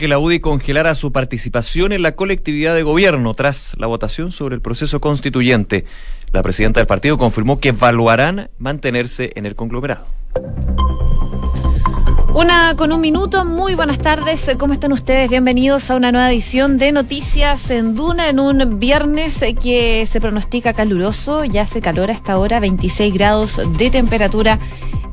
que la UDI congelara su participación en la colectividad de gobierno tras la votación sobre el proceso constituyente. La presidenta del partido confirmó que evaluarán mantenerse en el conglomerado. Una con un minuto, muy buenas tardes, ¿cómo están ustedes? Bienvenidos a una nueva edición de Noticias en Duna en un viernes que se pronostica caluroso, ya hace calor a esta hora, 26 grados de temperatura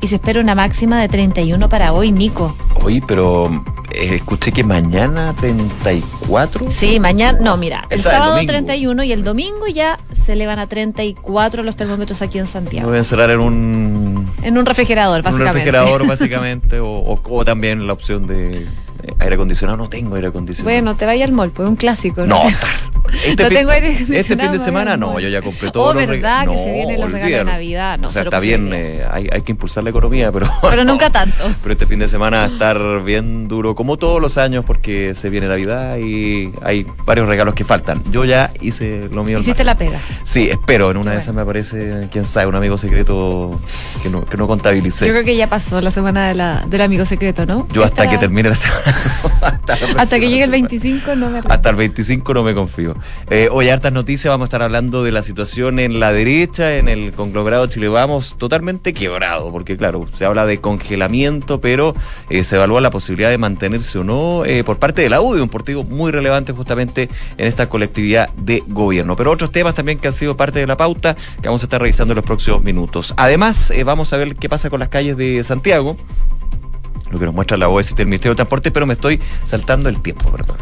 y se espera una máxima de 31 para hoy, Nico. Hoy, pero eh, escuché que mañana 34. Sí, mañana, no, mira, el sábado 31 y el domingo ya se elevan a 34 los termómetros aquí en Santiago. Me voy a encerrar en un... En un refrigerador, básicamente. En un refrigerador, básicamente, o, o también la opción de aire acondicionado. No tengo aire acondicionado. Bueno, te vaya al mall, pues un clásico. No, este, no tengo aire este fin de semana no, yo ya compré todo. Oh, verdad, que se vienen los regalos de Navidad. No, o sea, está bien, eh, hay, hay, que impulsar la economía, pero. Pero nunca tanto. Pero este fin de semana va a estar bien duro, como todos los años, porque se viene Navidad y hay varios regalos que faltan. Yo ya hice lo mío. ¿Hiciste la pega? Sí, espero. En una de esas me aparece, quién sabe, un amigo secreto que no, que no contabilicé. Yo creo que ya pasó la semana de la, del amigo secreto, ¿no? Yo hasta que termine la semana. hasta, que llegue el 25 no me Hasta el 25 no me confío. Eh, hoy hartas noticias, vamos a estar hablando de la situación en la derecha, en el conglomerado Chile Vamos, totalmente quebrado, porque claro, se habla de congelamiento, pero eh, se evalúa la posibilidad de mantenerse o no eh, por parte de la UDI, un partido muy relevante justamente en esta colectividad de gobierno. Pero otros temas también que han sido parte de la pauta que vamos a estar revisando en los próximos minutos. Además, vamos a ver qué pasa con las calles de Santiago lo que nos muestra la OST del Ministerio de Transporte, pero me estoy saltando el tiempo, perdón.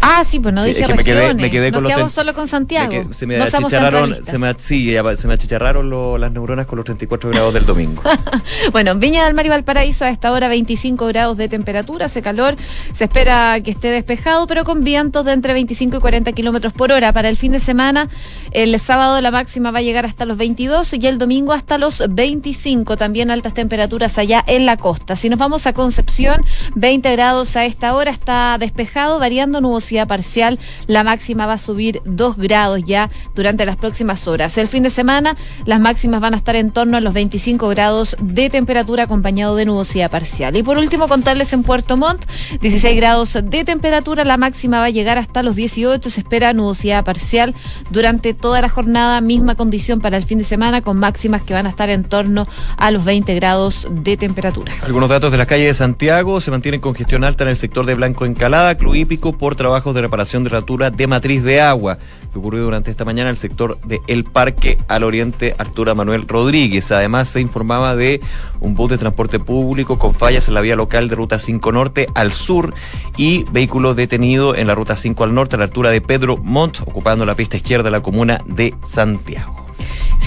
Ah, sí, pues no dije me quedé, me quedé con nos quedamos solo con Santiago. se me achicharraron, se me, sí, se me achicharraron las neuronas con los 34 grados del domingo. bueno, Viña del Mar y Valparaíso a esta hora 25 grados de temperatura, hace calor, se espera que esté despejado, pero con vientos de entre 25 y 40 kilómetros por hora. Para el fin de semana, el sábado la máxima va a llegar hasta los 22 y el domingo hasta los 25, también altas temperaturas allá en la costa. Si nos vamos a Concepción, 20 grados a esta hora, está despejado, variando nubosidad parcial. La máxima va a subir 2 grados ya durante las próximas horas. El fin de semana, las máximas van a estar en torno a los 25 grados de temperatura acompañado de nubosidad parcial. Y por último, contarles en Puerto Montt, 16 grados de temperatura, la máxima va a llegar hasta los 18, se espera nubosidad parcial durante toda la jornada, misma condición para el fin de semana con máximas que van a estar en torno a los 20 grados de temperatura. Algunos datos de la calle de Santiago se mantiene congestión alta en el sector de Blanco Encalada, Club Hípico, por trabajos de reparación de ratura de matriz de agua, que ocurrió durante esta mañana en el sector de El Parque al Oriente Artura Manuel Rodríguez. Además, se informaba de un bus de transporte público con fallas en la vía local de Ruta 5 Norte al sur y vehículo detenido en la Ruta 5 al norte a la altura de Pedro Montt, ocupando la pista izquierda de la comuna de Santiago.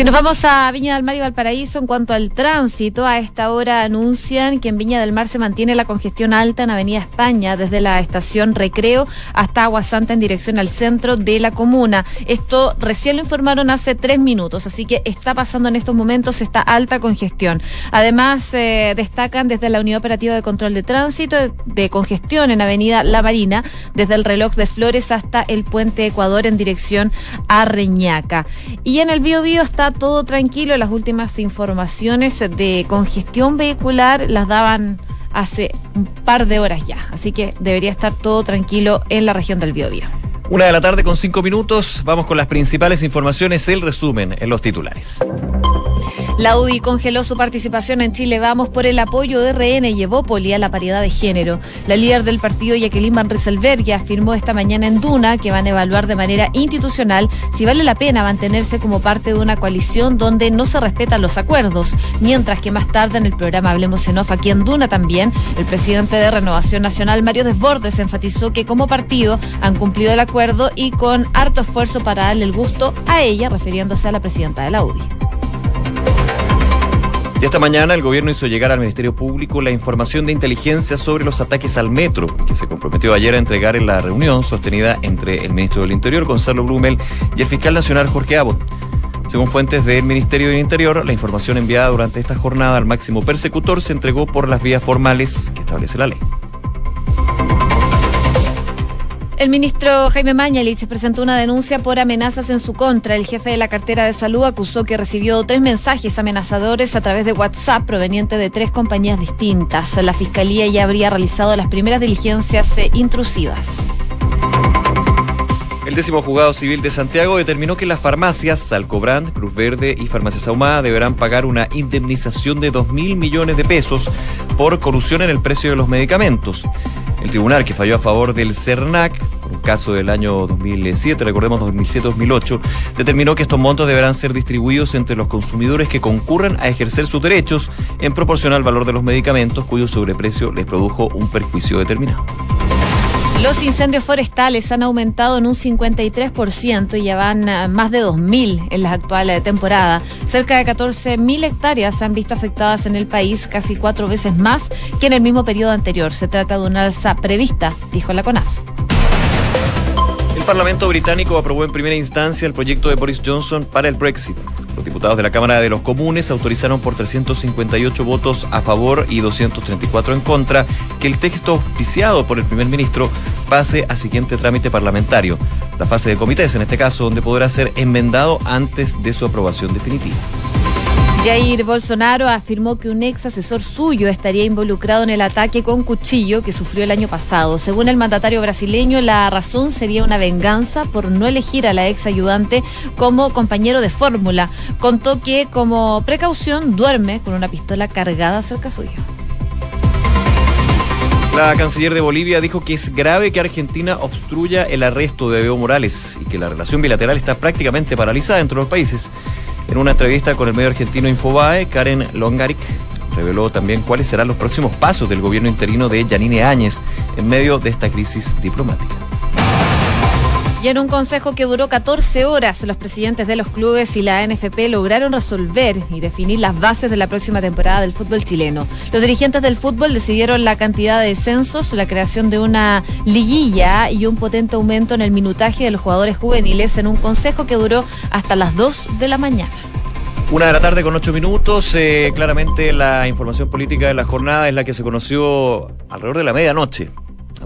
Si nos vamos a Viña del Mar y Valparaíso, en cuanto al tránsito, a esta hora anuncian que en Viña del Mar se mantiene la congestión alta en Avenida España, desde la estación Recreo hasta Agua Santa en dirección al centro de la comuna. Esto recién lo informaron hace tres minutos, así que está pasando en estos momentos esta alta congestión. Además, eh, destacan desde la Unidad Operativa de Control de Tránsito de congestión en Avenida La Marina, desde el reloj de Flores hasta el Puente Ecuador en dirección a Reñaca. Y en el Bio, Bio está todo tranquilo. Las últimas informaciones de congestión vehicular las daban hace un par de horas ya. Así que debería estar todo tranquilo en la región del Biobío. Una de la tarde con cinco minutos. Vamos con las principales informaciones, el resumen en los titulares. La UDI congeló su participación en Chile Vamos por el apoyo de RN y Evópoli a la paridad de género. La líder del partido, Jacqueline Van Rieselberg, afirmó esta mañana en Duna que van a evaluar de manera institucional si vale la pena mantenerse como parte de una coalición donde no se respetan los acuerdos. Mientras que más tarde en el programa Hablemos en Off aquí en Duna también, el presidente de Renovación Nacional, Mario Desbordes, enfatizó que como partido han cumplido el acuerdo y con harto esfuerzo para darle el gusto a ella, refiriéndose a la presidenta de la UDI. Y esta mañana el gobierno hizo llegar al Ministerio Público la información de inteligencia sobre los ataques al metro, que se comprometió ayer a entregar en la reunión sostenida entre el ministro del Interior, Gonzalo Blumel, y el fiscal nacional, Jorge Abot. Según fuentes del Ministerio del Interior, la información enviada durante esta jornada al máximo persecutor se entregó por las vías formales que establece la ley. El ministro Jaime Mañalich presentó una denuncia por amenazas en su contra. El jefe de la cartera de salud acusó que recibió tres mensajes amenazadores a través de WhatsApp provenientes de tres compañías distintas. La fiscalía ya habría realizado las primeras diligencias eh, intrusivas. El décimo juzgado civil de Santiago determinó que las farmacias Salcobrand, Cruz Verde y Farmacias Ahumada deberán pagar una indemnización de 2 mil millones de pesos por corrupción en el precio de los medicamentos. El tribunal que falló a favor del CERNAC, un caso del año 2007, recordemos 2007-2008, determinó que estos montos deberán ser distribuidos entre los consumidores que concurran a ejercer sus derechos en proporción al valor de los medicamentos cuyo sobreprecio les produjo un perjuicio determinado. Los incendios forestales han aumentado en un 53% y ya van a más de 2.000 en la actual eh, temporada. Cerca de 14.000 hectáreas se han visto afectadas en el país, casi cuatro veces más que en el mismo periodo anterior. Se trata de una alza prevista, dijo la CONAF. El Parlamento británico aprobó en primera instancia el proyecto de Boris Johnson para el Brexit. Los diputados de la Cámara de los Comunes autorizaron por 358 votos a favor y 234 en contra que el texto auspiciado por el primer ministro pase a siguiente trámite parlamentario, la fase de comités en este caso, donde podrá ser enmendado antes de su aprobación definitiva. Jair Bolsonaro afirmó que un ex asesor suyo estaría involucrado en el ataque con cuchillo que sufrió el año pasado. Según el mandatario brasileño, la razón sería una venganza por no elegir a la ex ayudante como compañero de fórmula. Contó que como precaución duerme con una pistola cargada cerca suyo. La canciller de Bolivia dijo que es grave que Argentina obstruya el arresto de Evo Morales y que la relación bilateral está prácticamente paralizada entre los países. En una entrevista con el medio argentino Infobae, Karen Longaric reveló también cuáles serán los próximos pasos del gobierno interino de Yanine Áñez en medio de esta crisis diplomática. Y en un consejo que duró 14 horas, los presidentes de los clubes y la NFP lograron resolver y definir las bases de la próxima temporada del fútbol chileno. Los dirigentes del fútbol decidieron la cantidad de descensos, la creación de una liguilla y un potente aumento en el minutaje de los jugadores juveniles en un consejo que duró hasta las 2 de la mañana. Una de la tarde con ocho minutos. Eh, claramente la información política de la jornada es la que se conoció alrededor de la medianoche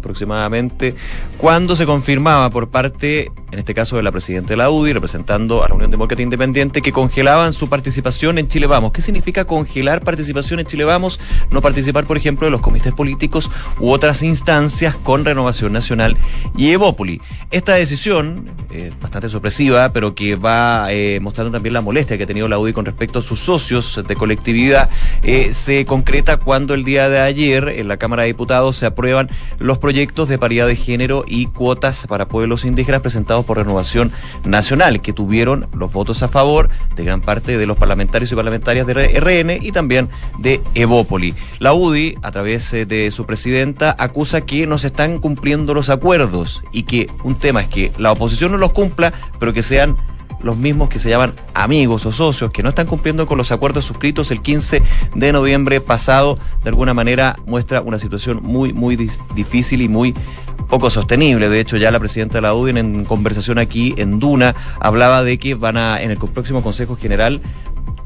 aproximadamente, cuando se confirmaba por parte, en este caso de la presidenta de la UDI, representando a la Unión Demócrata Independiente, que congelaban su participación en Chile Vamos. ¿Qué significa congelar participación en Chile Vamos? No participar, por ejemplo, de los comités políticos u otras instancias con Renovación Nacional y Evópoli. Esta decisión, eh, bastante sorpresiva, pero que va eh, mostrando también la molestia que ha tenido la UDI con respecto a sus socios de colectividad, eh, se concreta cuando el día de ayer en la Cámara de Diputados se aprueban los proyectos de paridad de género y cuotas para pueblos indígenas presentados por Renovación Nacional, que tuvieron los votos a favor de gran parte de los parlamentarios y parlamentarias de RN y también de Evópoli. La UDI, a través eh, de su presidenta, acusa que no se están cumpliendo los acuerdos y que un tema es que la oposición no los cumpla, pero que sean los mismos que se llaman amigos o socios, que no están cumpliendo con los acuerdos suscritos el 15 de noviembre pasado, de alguna manera muestra una situación muy, muy difícil y muy poco sostenible. De hecho, ya la presidenta de la UDI en conversación aquí en Duna hablaba de que van a, en el próximo Consejo General,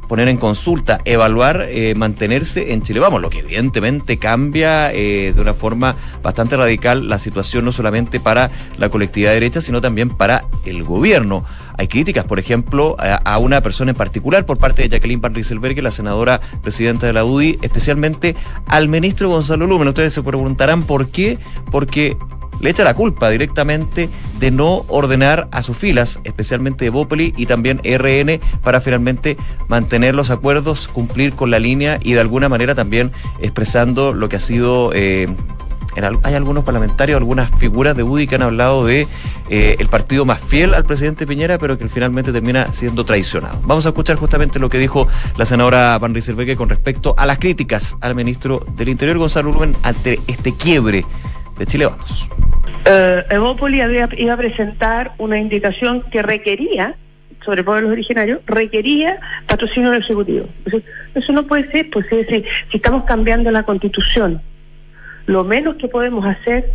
poner en consulta, evaluar, eh, mantenerse en Chile. Vamos, lo que evidentemente cambia eh, de una forma bastante radical la situación no solamente para la colectividad derecha, sino también para el gobierno. Hay críticas, por ejemplo, a, una persona en particular por parte de Jacqueline Van Rieselberg, la senadora presidenta de la UDI, especialmente al ministro Gonzalo Lumen. Ustedes se preguntarán por qué, porque le echa la culpa directamente de no ordenar a sus filas, especialmente Evópoli y también RN, para finalmente mantener los acuerdos, cumplir con la línea y de alguna manera también expresando lo que ha sido... Eh, hay algunos parlamentarios, algunas figuras de UDI que han hablado de eh, el partido más fiel al presidente Piñera, pero que finalmente termina siendo traicionado. Vamos a escuchar justamente lo que dijo la senadora Van Rieselberg con respecto a las críticas al ministro del Interior, Gonzalo Urben, ante este quiebre de Chile Vamos. Uh, Evópoli iba a presentar una indicación que requería, sobre pueblos originarios, requería patrocinio del Ejecutivo. Eso no puede ser, pues es decir, si estamos cambiando la Constitución, lo menos que podemos hacer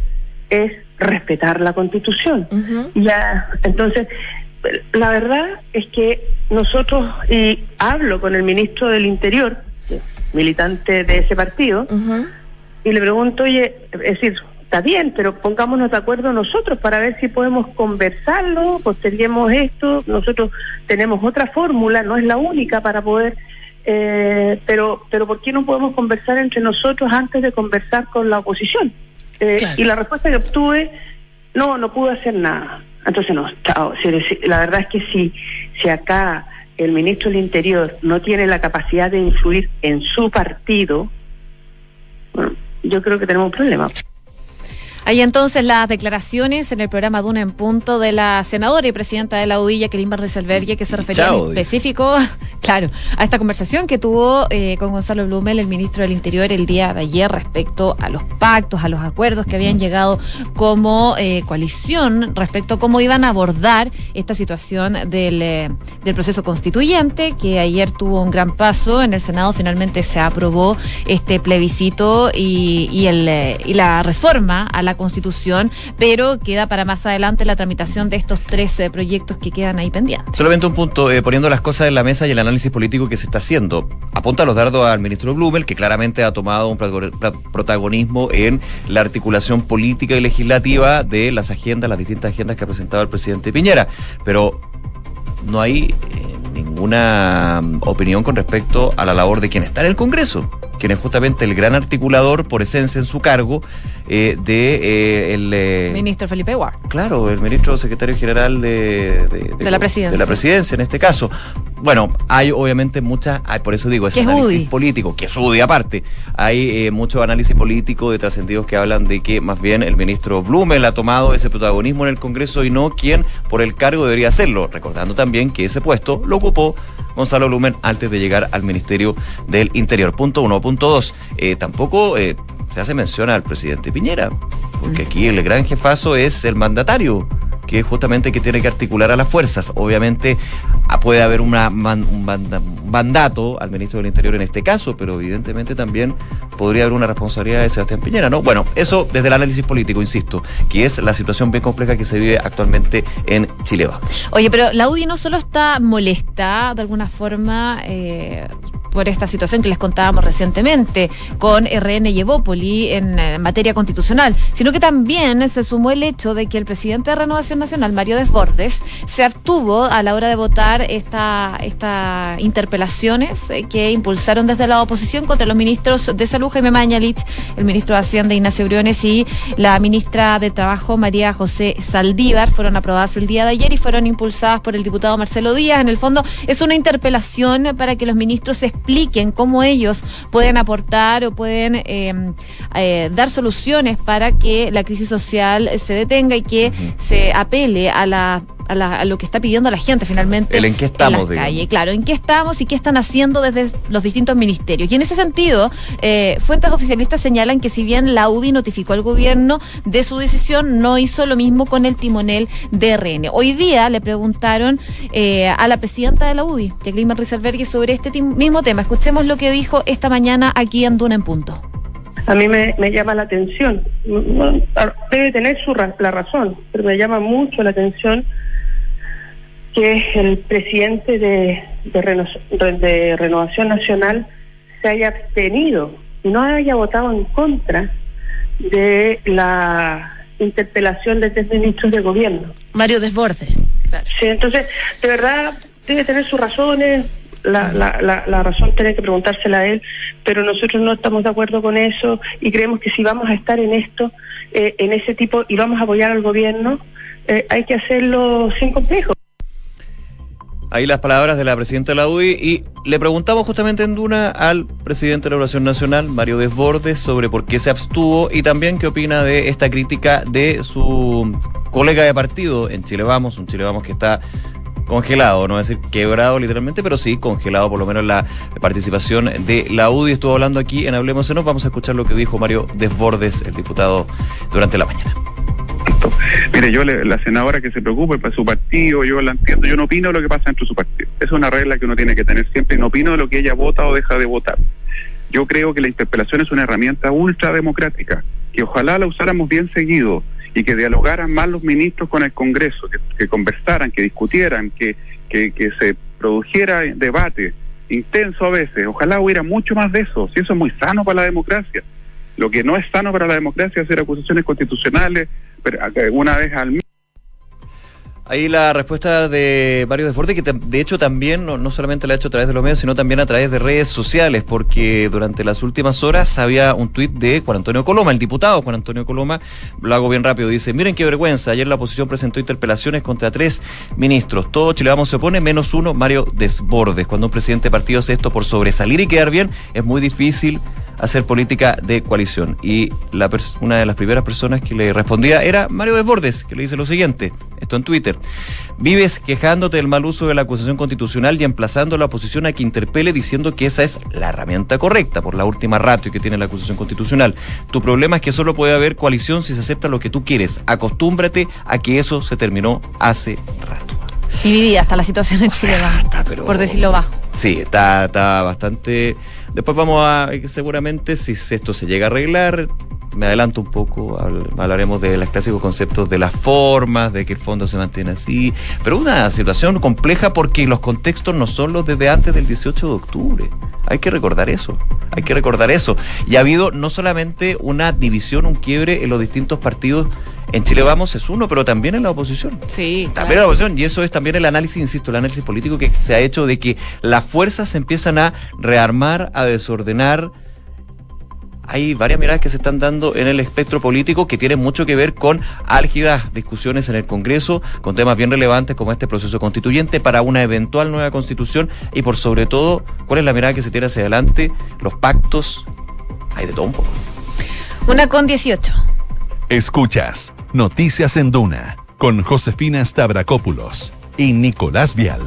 es respetar la Constitución. Ya, entonces, la verdad es que nosotros, y hablo con el ministro del Interior, militante de ese partido, y le pregunto, oye, es decir, está bien, pero pongámonos de acuerdo nosotros para ver si podemos conversarlo, posterguemos esto, nosotros tenemos otra fórmula, no es la única para poder, eh, pero, pero ¿por qué no podemos conversar entre nosotros antes de conversar con la oposición? Eh, y la respuesta que obtuve, no, no pude hacer nada. Entonces, no, chao. La verdad es que si, si acá el ministro del Interior no tiene la capacidad de influir en su partido, bueno, yo creo que tenemos un problema. Hay entonces las declaraciones en el programa Duna en Punto de la senadora y presidenta de la UDI, Jacqueline Barriselbergue, que se refería en específico, claro, a esta conversación que tuvo eh, con Gonzalo Blumel, el ministro del Interior, el día de ayer respecto a los pactos, a los acuerdos que habían llegado como eh, coalición respecto a cómo iban a abordar esta situación del, eh, del proceso constituyente, que ayer tuvo un gran paso en el Senado. Finalmente se aprobó este plebiscito y, y, el, y la reforma a la Constitución, pero queda para más adelante la tramitación de estos tres proyectos que quedan ahí pendientes. Solamente un punto, eh, poniendo las cosas en la mesa y el análisis político que se está haciendo. Apunta los dardos al ministro Blumel, que claramente ha tomado un protagonismo en la articulación política y legislativa de las agendas, las distintas agendas que ha presentado el presidente Piñera. Pero no hay eh, ninguna mm, opinión con respecto a la labor de quien está en el Congreso quien es justamente el gran articulador por esencia en su cargo eh, de eh, el eh, ministro Felipe Ward. Claro, el ministro secretario general de, de, la presidencia. De la presidencia en este caso. Bueno, hay obviamente muchas, por eso digo, ese análisis político, que es UDI aparte. Hay mucho análisis político de trascendidos que hablan de que más bien el ministro Blumel ha tomado ese protagonismo en el Congreso y no quien por el cargo debería hacerlo. Recordando también que ese puesto lo ocupó Gonzalo Lumen antes de llegar al Ministerio del Interior. Punto uno. Punto dos. Eh, tampoco eh, se hace mención al presidente Piñera, porque aquí el gran jefazo es el mandatario que justamente que tiene que articular a las fuerzas. Obviamente ah, puede haber un mandato al ministro del Interior en este caso, pero evidentemente también podría haber una responsabilidad de Sebastián Piñera, ¿no? Bueno, eso desde el análisis político, insisto, que es la situación bien compleja que se vive actualmente en Chile. Oye, pero la UDI no solo está molesta de alguna forma eh, por esta situación que les contábamos recientemente con RN y Evópoli en, en materia constitucional, sino que también se sumó el hecho de que el presidente de Renovación Nacional, Mario Desbordes, se abstuvo a la hora de votar estas esta interpelaciones eh, que impulsaron desde la oposición contra los ministros de Salud, Jaime Mañalich, el ministro de Hacienda, Ignacio Briones, y la ministra de Trabajo, María José Saldívar. Fueron aprobadas el día de ayer y fueron impulsadas por el diputado Marcelo Díaz. En el fondo, es una interpelación para que los ministros expliquen cómo ellos pueden aportar o pueden em, eh, dar soluciones para que la crisis social se detenga y que se apele a la a, lo que está pidiendo la gente finalmente. El en qué estamos, en calle, claro, en qué estamos y qué están haciendo desde los distintos ministerios. Y en ese sentido, eh, fuentes oficialistas señalan que si bien la UDI notificó al gobierno de su decisión, no hizo lo mismo con el timonel de RN. Hoy día le preguntaron eh, a la presidenta de la UDI, Jacqueline Rizalberghi, sobre este mismo tema. Escuchemos lo que dijo esta mañana aquí en Duna en Punto a mí me, llama la atención. Debe tener su la razón, pero me llama mucho la atención que el presidente de, de, Renovación Nacional se haya abstenido y no haya votado en contra de la interpelación de tres ministros de gobierno. Mario Desbordes. Sí, entonces, de verdad, debe tener sus razones, la, la, la, razón tiene que preguntársela a él, pero nosotros no estamos de acuerdo con eso y creemos que si vamos a estar en esto, eh, en ese tipo, y vamos a apoyar al gobierno, eh, hay que hacerlo sin complejo. Ahí las palabras de la presidenta de la UDI y le preguntamos justamente en Duna al presidente de la Oración Nacional, Mario Desbordes, sobre por qué se abstuvo y también qué opina de esta crítica de su colega de partido en Chile Vamos, un Chile Vamos que está congelado, no a decir quebrado literalmente, pero sí congelado por lo menos la participación de la UDI. Estuvo hablando aquí en Hablemos en Vamos a escuchar lo que dijo Mario Desbordes, el diputado, durante la mañana. Mire, yo la senadora que se preocupe para su partido, yo la entiendo, yo no opino lo que pasa dentro de su partido. Es una regla que uno tiene que tener siempre no opino de lo que ella vota o deja de votar. Yo creo que la interpelación es una herramienta ultra democrática, que ojalá la usáramos bien seguido y que dialogaran más los ministros con el Congreso, que, conversaran, que discutieran, que, que, se produjera debate intenso a veces. Ojalá hubiera mucho más de eso, si eso es muy sano para la democracia. Lo que no es sano para la democracia es hacer acusaciones constitucionales una vez al. Ahí la respuesta de Mario Desbordes, que de hecho también no, solamente la ha hecho a través de los medios, sino también a través de redes sociales, porque durante las últimas horas había un tuit de Juan Antonio Coloma, el diputado Juan Antonio Coloma, lo hago bien rápido, dice, miren qué vergüenza, ayer la oposición presentó interpelaciones contra tres ministros, todo Chile Vamos se opone, menos uno, Mario Desbordes. Cuando un presidente de partido hace esto por sobresalir y quedar bien, es muy difícil hacer política de coalición. Y la una de las primeras personas que le respondía era Mario Desbordes, que le dice lo siguiente, esto en Twitter. Vives quejándote del mal uso de la acusación constitucional y emplazando a la oposición a que interpele diciendo que esa es la herramienta correcta por la última ratio que tiene la acusación constitucional. Tu problema es que solo puede haber coalición si se acepta lo que tú quieres. Acostúmbrate a que eso se terminó hace rato. Y vivía hasta la situación en Chile, por decirlo bajo. Sí, está, está bastante Después vamos a, seguramente, si esto se llega a arreglar, me adelanto un poco, hablaremos de los clásicos conceptos de las formas, de que el fondo se mantiene así, pero una situación compleja porque los contextos no son los desde antes del 18 de octubre. Hay que recordar eso, hay que recordar eso. Y ha habido no solamente una división, un quiebre en los distintos partidos en Chile Vamos es uno, pero también en la oposición. Sí. También en la oposición. Y eso es también el análisis, insisto, el análisis político que se ha hecho de que las fuerzas se empiezan a rearmar, a desordenar. Hay varias miradas que se están dando en el espectro político que tienen mucho que ver con álgidas discusiones en el Congreso, con temas bien relevantes como este proceso constituyente para una eventual nueva constitución y por sobre todo, cuál es la mirada que se tiene hacia adelante, los pactos, hay de todo un poco. Una con 18. Escuchas Noticias en Duna con Josefina Stavrakopoulos y Nicolás Vial.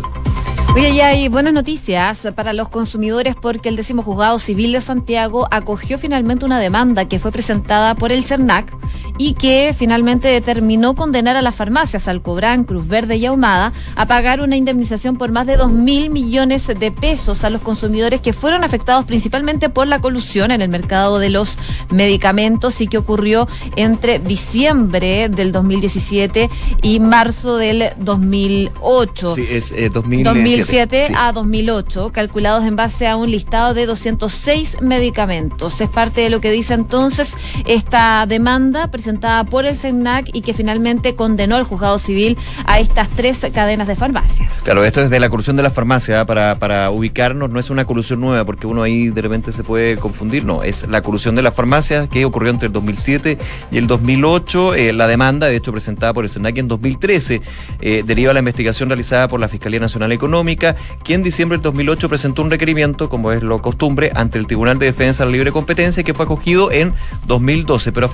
Oye, ya hay buenas noticias para los consumidores porque el décimo juzgado civil de Santiago acogió finalmente una demanda que fue presentada por el CERNAC y que finalmente determinó condenar a las farmacias Alcobrán, Cruz Verde y Ahumada a pagar una indemnización por más de 2 mil millones de pesos a los consumidores que fueron afectados principalmente por la colusión en el mercado de los medicamentos y que ocurrió entre diciembre del 2017 y marzo del 2008. Sí, es 2017. 2007 a 2008, calculados en base a un listado de 206 medicamentos. Es parte de lo que dice entonces esta demanda presentada por el CENAC y que finalmente condenó al juzgado civil a estas tres cadenas de farmacias. Claro, esto es de la colusión de las farmacias, para, para ubicarnos, no es una colusión nueva, porque uno ahí de repente se puede confundir, no, es la colusión de las farmacias que ocurrió entre el 2007 y el 2008. Eh, la demanda, de hecho, presentada por el CENAC en 2013, eh, deriva la investigación realizada por la Fiscalía Nacional Económica quien en diciembre del 2008 presentó un requerimiento, como es lo costumbre, ante el Tribunal de Defensa de la Libre Competencia, que fue acogido en 2012. Pero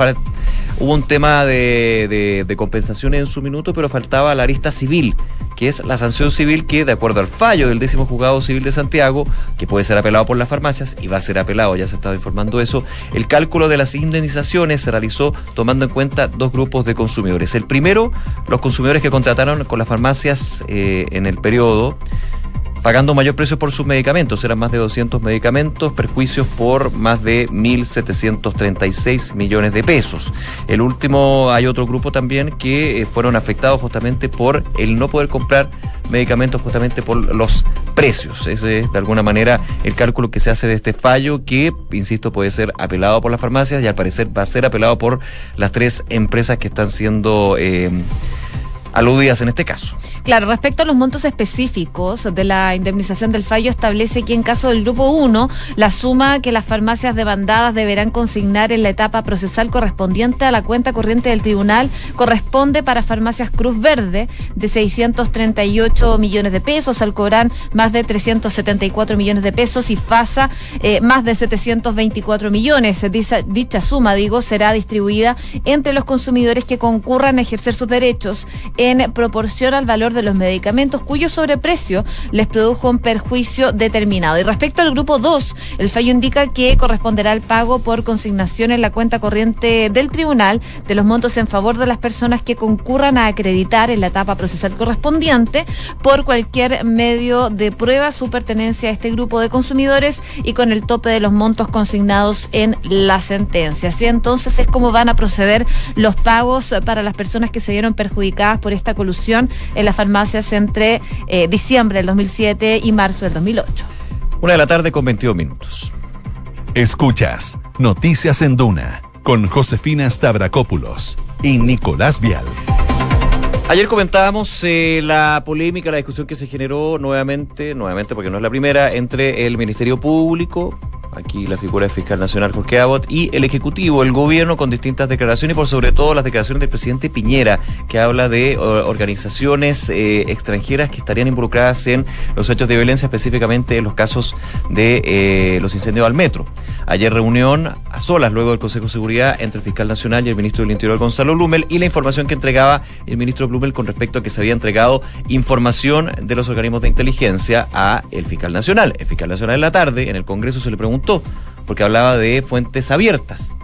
hubo un tema de, compensación en su minuto, pero faltaba la arista civil, que es la sanción civil que, de acuerdo al fallo del décimo juzgado civil de Santiago, que puede ser apelado por las farmacias y va a ser apelado, ya se estaba informando eso, el cálculo de las indemnizaciones se realizó tomando en cuenta dos grupos de consumidores. El primero, los consumidores que contrataron con las farmacias eh, en el periodo pagando mayor precio por sus medicamentos. Eran más de 200 medicamentos, perjuicios por más de 1.736 millones de pesos. El último, hay otro grupo también que eh, fueron afectados justamente por el no poder comprar medicamentos justamente por los precios. Ese es de alguna manera el cálculo que se hace de este fallo que, insisto, puede ser apelado por las farmacias y al parecer va a ser apelado por las tres empresas que están siendo... Eh, aludidas en este caso. Claro, respecto a los montos específicos de la indemnización del fallo, establece que en caso del grupo 1, la suma que las farmacias demandadas deberán consignar en la etapa procesal correspondiente a la cuenta corriente del tribunal corresponde para farmacias Cruz Verde de 638 millones de pesos, Alcobrán más de 374 millones de pesos y FASA eh, más de 724 millones. Dicha, dicha suma, digo, será distribuida entre los consumidores que concurran a ejercer sus derechos en proporción al valor de los medicamentos cuyo sobreprecio les produjo un perjuicio determinado. Y respecto al grupo 2, el fallo indica que corresponderá el pago por consignación en la cuenta corriente del tribunal de los montos en favor de las personas que concurran a acreditar en la etapa procesal correspondiente por cualquier medio de prueba su pertenencia a este grupo de consumidores y con el tope de los montos consignados en la sentencia. Así entonces es como van a proceder los pagos para las personas que se vieron perjudicadas por esta colusión en las farmacias entre eh, diciembre del 2007 y marzo del 2008. Una de la tarde con 22 minutos. Escuchas Noticias en Duna con Josefina Stavrakopoulos y Nicolás Vial. Ayer comentábamos eh, la polémica, la discusión que se generó nuevamente, nuevamente porque no es la primera, entre el Ministerio Público, aquí la figura del fiscal nacional Jorge Abbott, y el Ejecutivo, el gobierno, con distintas declaraciones y por sobre todo las declaraciones del presidente Piñera, que habla de organizaciones eh, extranjeras que estarían involucradas en los hechos de violencia, específicamente en los casos de eh, los incendios al metro. Ayer reunión a solas luego del Consejo de Seguridad entre el fiscal nacional y el ministro del Interior Gonzalo Blumel y la información que entregaba el ministro Blumel con respecto a que se había entregado información de los organismos de inteligencia a el fiscal nacional. El fiscal nacional en la tarde en el Congreso se le preguntó porque hablaba de fuentes abiertas.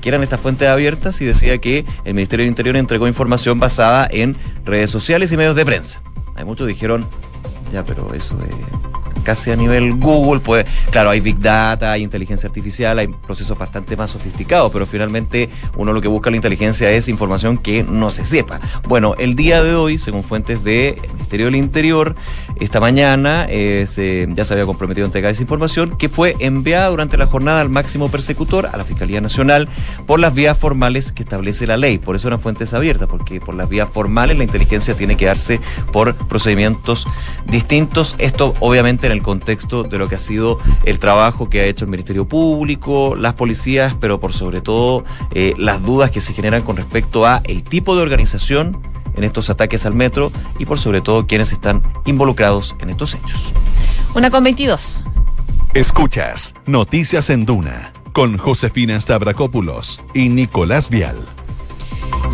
¿Qué eran estas fuentes abiertas? Y decía que el Ministerio del Interior entregó información basada en redes sociales y medios de prensa. Hay muchos dijeron, ya, pero eso es casi a nivel Google, pues claro, hay Big Data, hay inteligencia artificial, hay procesos bastante más sofisticados, pero finalmente uno lo que busca la inteligencia es información que no se sepa. Bueno, el día de hoy, según fuentes del Ministerio del Interior, esta mañana eh, se, ya se había comprometido a entregar esa información que fue enviada durante la jornada al máximo persecutor, a la Fiscalía Nacional, por las vías formales que establece la ley. Por eso eran fuentes abiertas, porque por las vías formales la inteligencia tiene que darse por procedimientos distintos. Esto obviamente en el contexto de lo que ha sido el trabajo que ha hecho el Ministerio Público, las policías, pero por sobre todo eh, las dudas que se generan con respecto a el tipo de organización en estos ataques al metro y por sobre todo quienes están involucrados en estos hechos. Una con 22. Escuchas Noticias en Duna con Josefina Stavrakopoulos y Nicolás Vial.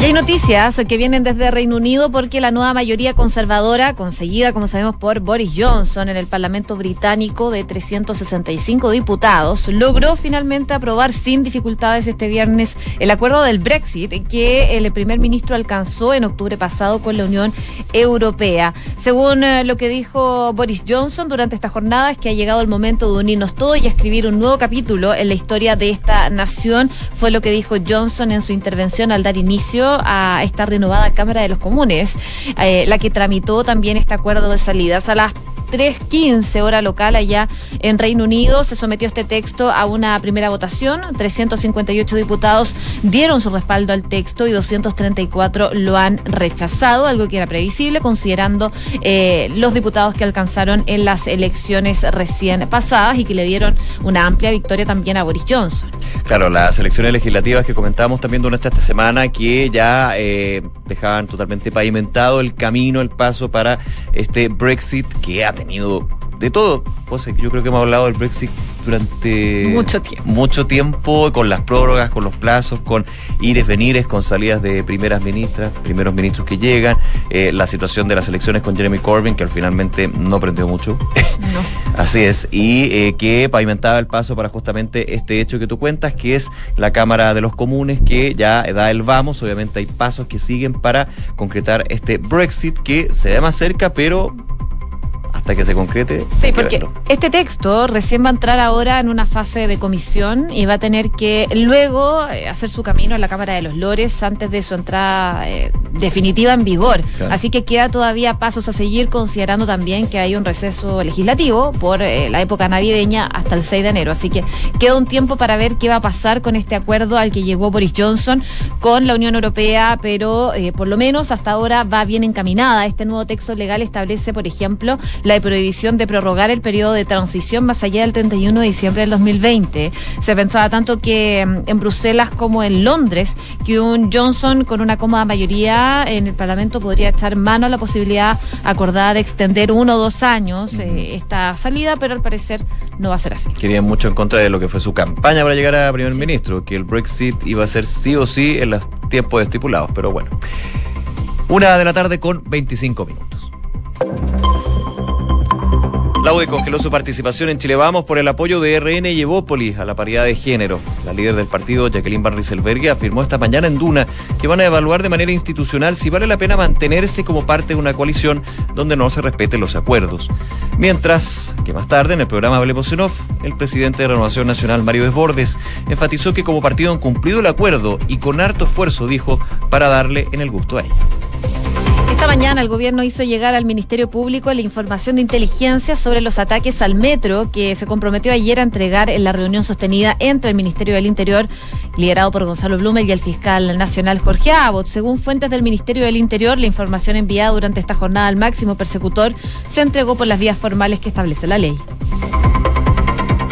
Y hay noticias que vienen desde Reino Unido porque la nueva mayoría conservadora, conseguida, como sabemos, por Boris Johnson en el Parlamento británico de 365 diputados, logró finalmente aprobar sin dificultades este viernes el acuerdo del Brexit que el primer ministro alcanzó en octubre pasado con la Unión Europea. Según eh, lo que dijo Boris Johnson durante esta jornada, es que ha llegado el momento de unirnos todos y escribir un nuevo capítulo en la historia de esta nación. Fue lo que dijo Johnson en su intervención al dar inicio a esta renovada Cámara de los Comunes, eh, la que tramitó también este acuerdo de salidas. A las 3.15 hora local allá en Reino Unido. Se sometió este texto a una primera votación. 358 diputados dieron su respaldo al texto y 234 lo han rechazado, algo que era previsible considerando eh, los diputados que alcanzaron en las elecciones recién pasadas y que le dieron una amplia victoria también a Boris Johnson. Claro, las elecciones legislativas que comentábamos también durante esta semana que ya eh, dejaban totalmente pavimentado el camino, el paso para este Brexit que ha tenido de todo. Pues yo creo que hemos hablado del Brexit durante mucho tiempo. Mucho tiempo, con las prórrogas, con los plazos, con ires, venires, con salidas de primeras ministras, primeros ministros que llegan, eh, la situación de las elecciones con Jeremy Corbyn, que finalmente no prendió mucho. No. Así es, y eh, que pavimentaba el paso para justamente este hecho que tú cuentas, que es la Cámara de los Comunes, que ya da el vamos, obviamente hay pasos que siguen para concretar este Brexit que se ve más cerca, pero hasta que se concrete. Sí, porque este texto recién va a entrar ahora en una fase de comisión y va a tener que luego eh, hacer su camino a la Cámara de los Lores antes de su entrada eh, definitiva en vigor. Claro. Así que queda todavía pasos a seguir considerando también que hay un receso legislativo por eh, la época navideña hasta el 6 de enero. Así que queda un tiempo para ver qué va a pasar con este acuerdo al que llegó Boris Johnson con la Unión Europea, pero por lo menos hasta ahora va bien encaminada. Este nuevo texto legal establece, por ejemplo, la prohibición de prorrogar el periodo de transición más allá del 31 de diciembre del 2020. Se pensaba tanto que en Bruselas como en Londres que un Johnson con una cómoda mayoría en el Parlamento podría echar mano a la posibilidad acordada de extender uno o dos años eh, esta salida, pero al parecer no va a ser así. Querían mucho en contra de lo que fue su campaña para llegar a primer sí. ministro, que el Brexit iba a ser sí o sí en los tiempos estipulados, pero bueno. Una de la tarde con 25 minutos. UDI congeló su participación en Chile Vamos por el apoyo de RN y Evópolis a la paridad de género. La líder del partido, Jacqueline Van Rieselberghe, afirmó esta mañana en Duna que van a evaluar de manera institucional si vale la pena mantenerse como parte de una coalición donde no se respeten los acuerdos. Mientras que más tarde, en el programa Hablemos en el presidente de Renovación Nacional, Mario Desbordes, enfatizó que como partido han cumplido el acuerdo y con harto esfuerzo, dijo, para darle en el gusto a ella. Esta mañana el gobierno hizo llegar al Ministerio Público la información de inteligencia sobre los ataques al metro que se comprometió ayer a entregar en la reunión sostenida entre el Ministerio del Interior, liderado por Gonzalo Blume, y el fiscal nacional Jorge Abbott. Según fuentes del Ministerio del Interior, la información enviada durante esta jornada al máximo persecutor se entregó por las vías formales que establece la ley.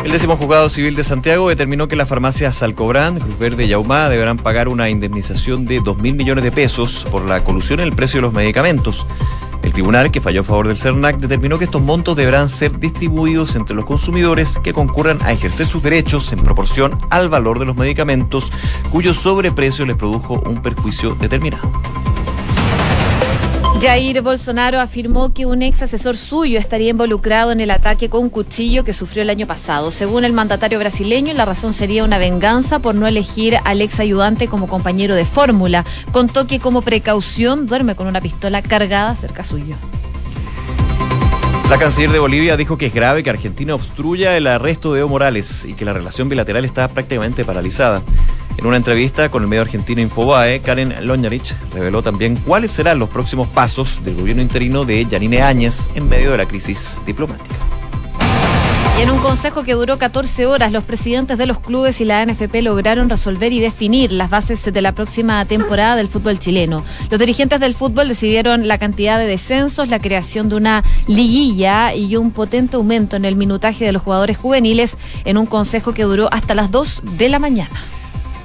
El décimo juzgado civil de Santiago determinó que las farmacias Alcobrán, Cruz Verde y Ahumada deberán pagar una indemnización de 2 mil millones de pesos por la colusión en el precio de los medicamentos. El tribunal, que falló a favor del CERNAC, determinó que estos montos deberán ser distribuidos entre los consumidores que concurran a ejercer sus derechos en proporción al valor de los medicamentos cuyo sobreprecio les produjo un perjuicio determinado. Jair Bolsonaro afirmó que un ex asesor suyo estaría involucrado en el ataque con cuchillo que sufrió el año pasado. Según el mandatario brasileño, la razón sería una venganza por no elegir al ex ayudante como compañero de fórmula. Contó que como precaución duerme con una pistola cargada cerca suyo. La canciller de Bolivia dijo que es grave que Argentina obstruya el arresto de Evo Morales y que la relación bilateral está prácticamente paralizada. En una entrevista con el medio argentino Infobae, Karen Loñarich reveló también cuáles serán los próximos pasos del gobierno interino de Yanine Áñez en medio de la crisis diplomática. Y en un consejo que duró 14 horas, los presidentes de los clubes y la NFP lograron resolver y definir las bases de la próxima temporada del fútbol chileno. Los dirigentes del fútbol decidieron la cantidad de descensos, la creación de una liguilla y un potente aumento en el minutaje de los jugadores juveniles en un consejo que duró hasta las 2 de la mañana.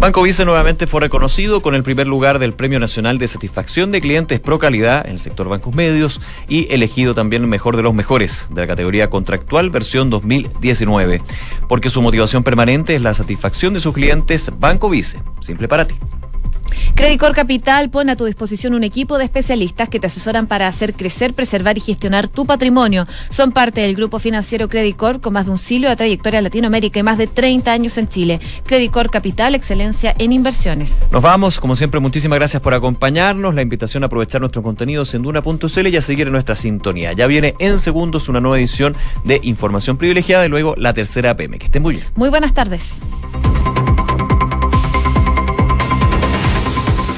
Banco Vice nuevamente fue reconocido con el primer lugar del Premio Nacional de Satisfacción de Clientes Pro Calidad en el sector bancos medios y elegido también el mejor de los mejores de la categoría contractual versión 2019. Porque su motivación permanente es la satisfacción de sus clientes, Banco Vice, simple para ti. Credicor Capital pone a tu disposición un equipo de especialistas que te asesoran para hacer crecer, preservar y gestionar tu patrimonio. Son parte del grupo financiero Credicor con más de un siglo de trayectoria en Latinoamérica y más de 30 años en Chile. Credicor Capital, excelencia en inversiones. Nos vamos, como siempre, muchísimas gracias por acompañarnos. La invitación a aprovechar nuestros contenidos en Duna.cl y a seguir en nuestra sintonía. Ya viene en segundos una nueva edición de Información Privilegiada y luego la tercera PM. Que estén muy bien. Muy buenas tardes.